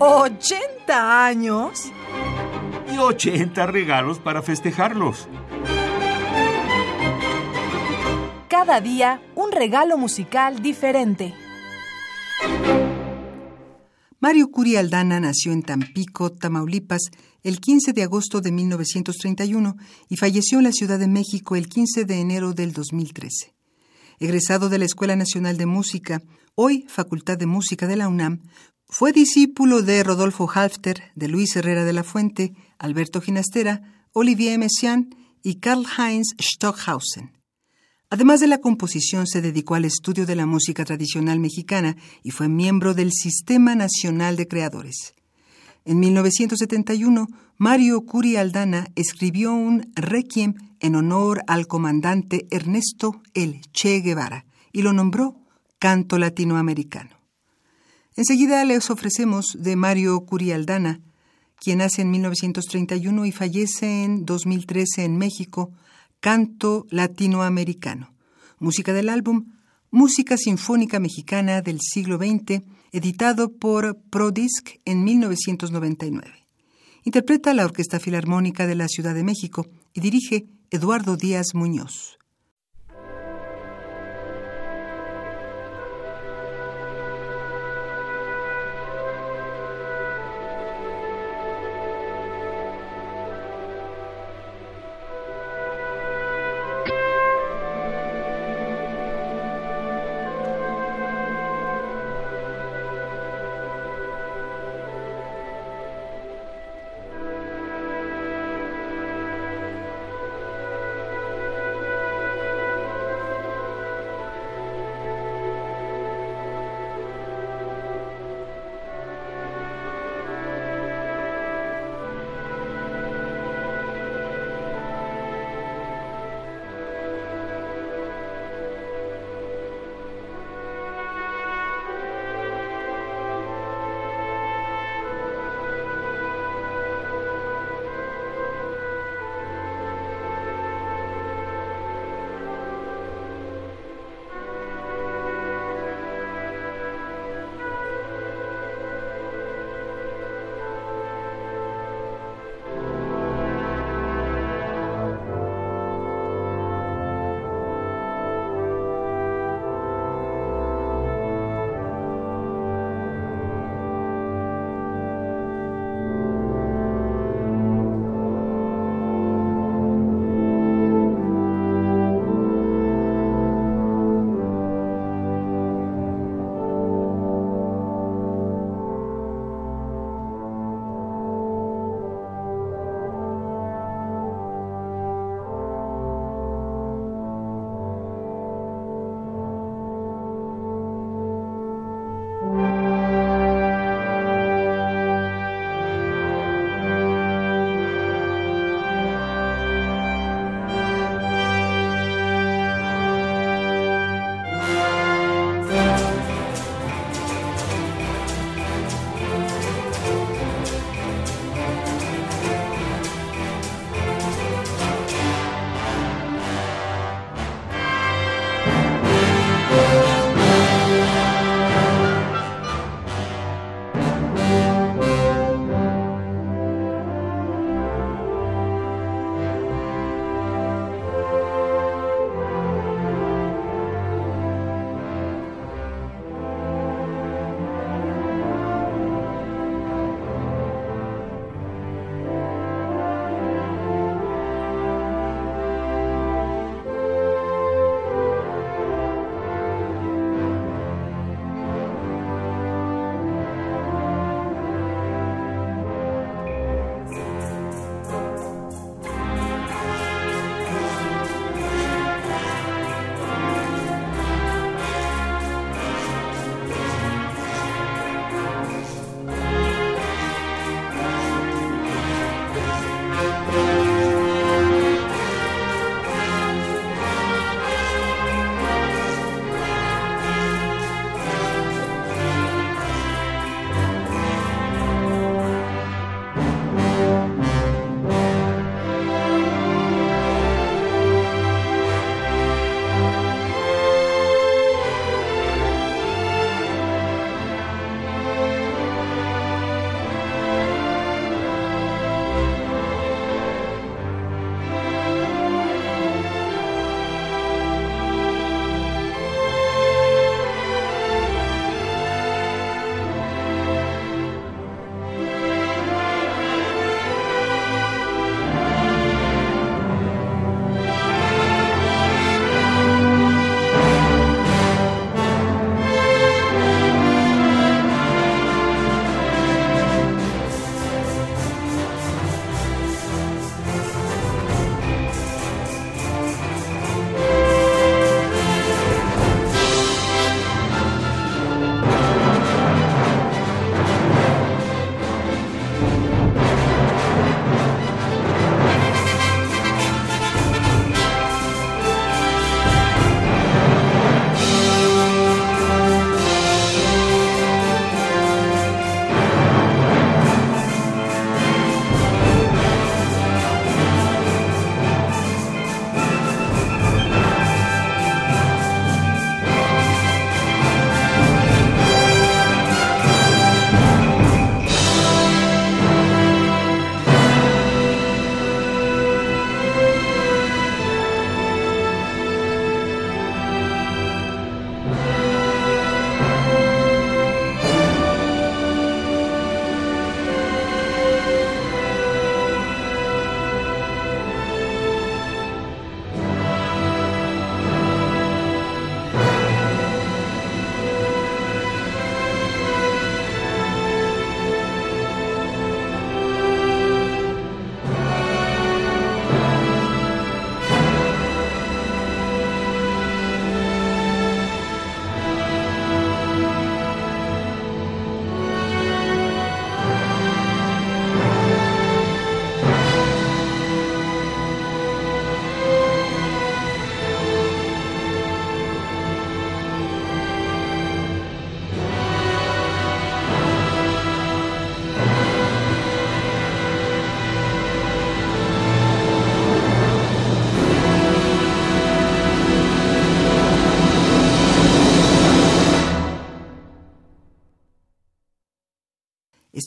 ¿80 años? Y 80 regalos para festejarlos. Cada día un regalo musical diferente. Mario Curi Aldana nació en Tampico, Tamaulipas, el 15 de agosto de 1931 y falleció en la Ciudad de México el 15 de enero del 2013. Egresado de la Escuela Nacional de Música, hoy Facultad de Música de la UNAM, fue discípulo de Rodolfo Halfter, de Luis Herrera de la Fuente, Alberto Ginastera, Olivier Messiaen y Karl-Heinz Stockhausen. Además de la composición, se dedicó al estudio de la música tradicional mexicana y fue miembro del Sistema Nacional de Creadores. En 1971, Mario Curi Aldana escribió un requiem en honor al comandante Ernesto El Che Guevara y lo nombró Canto Latinoamericano. Enseguida les ofrecemos de Mario Curi Aldana, quien nace en 1931 y fallece en 2013 en México, Canto Latinoamericano, música del álbum Música Sinfónica Mexicana del siglo XX, editado por Prodisc en 1999. Interpreta la Orquesta Filarmónica de la Ciudad de México y dirige Eduardo Díaz Muñoz.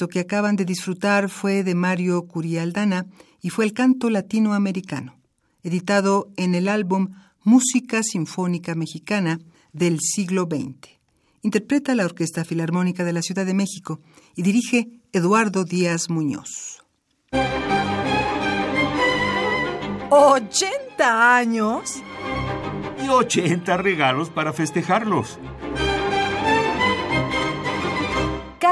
Esto que acaban de disfrutar fue de Mario Curialdana y fue el canto latinoamericano, editado en el álbum Música Sinfónica Mexicana del siglo XX. Interpreta la Orquesta Filarmónica de la Ciudad de México y dirige Eduardo Díaz Muñoz. ¿80 años? Y 80 regalos para festejarlos.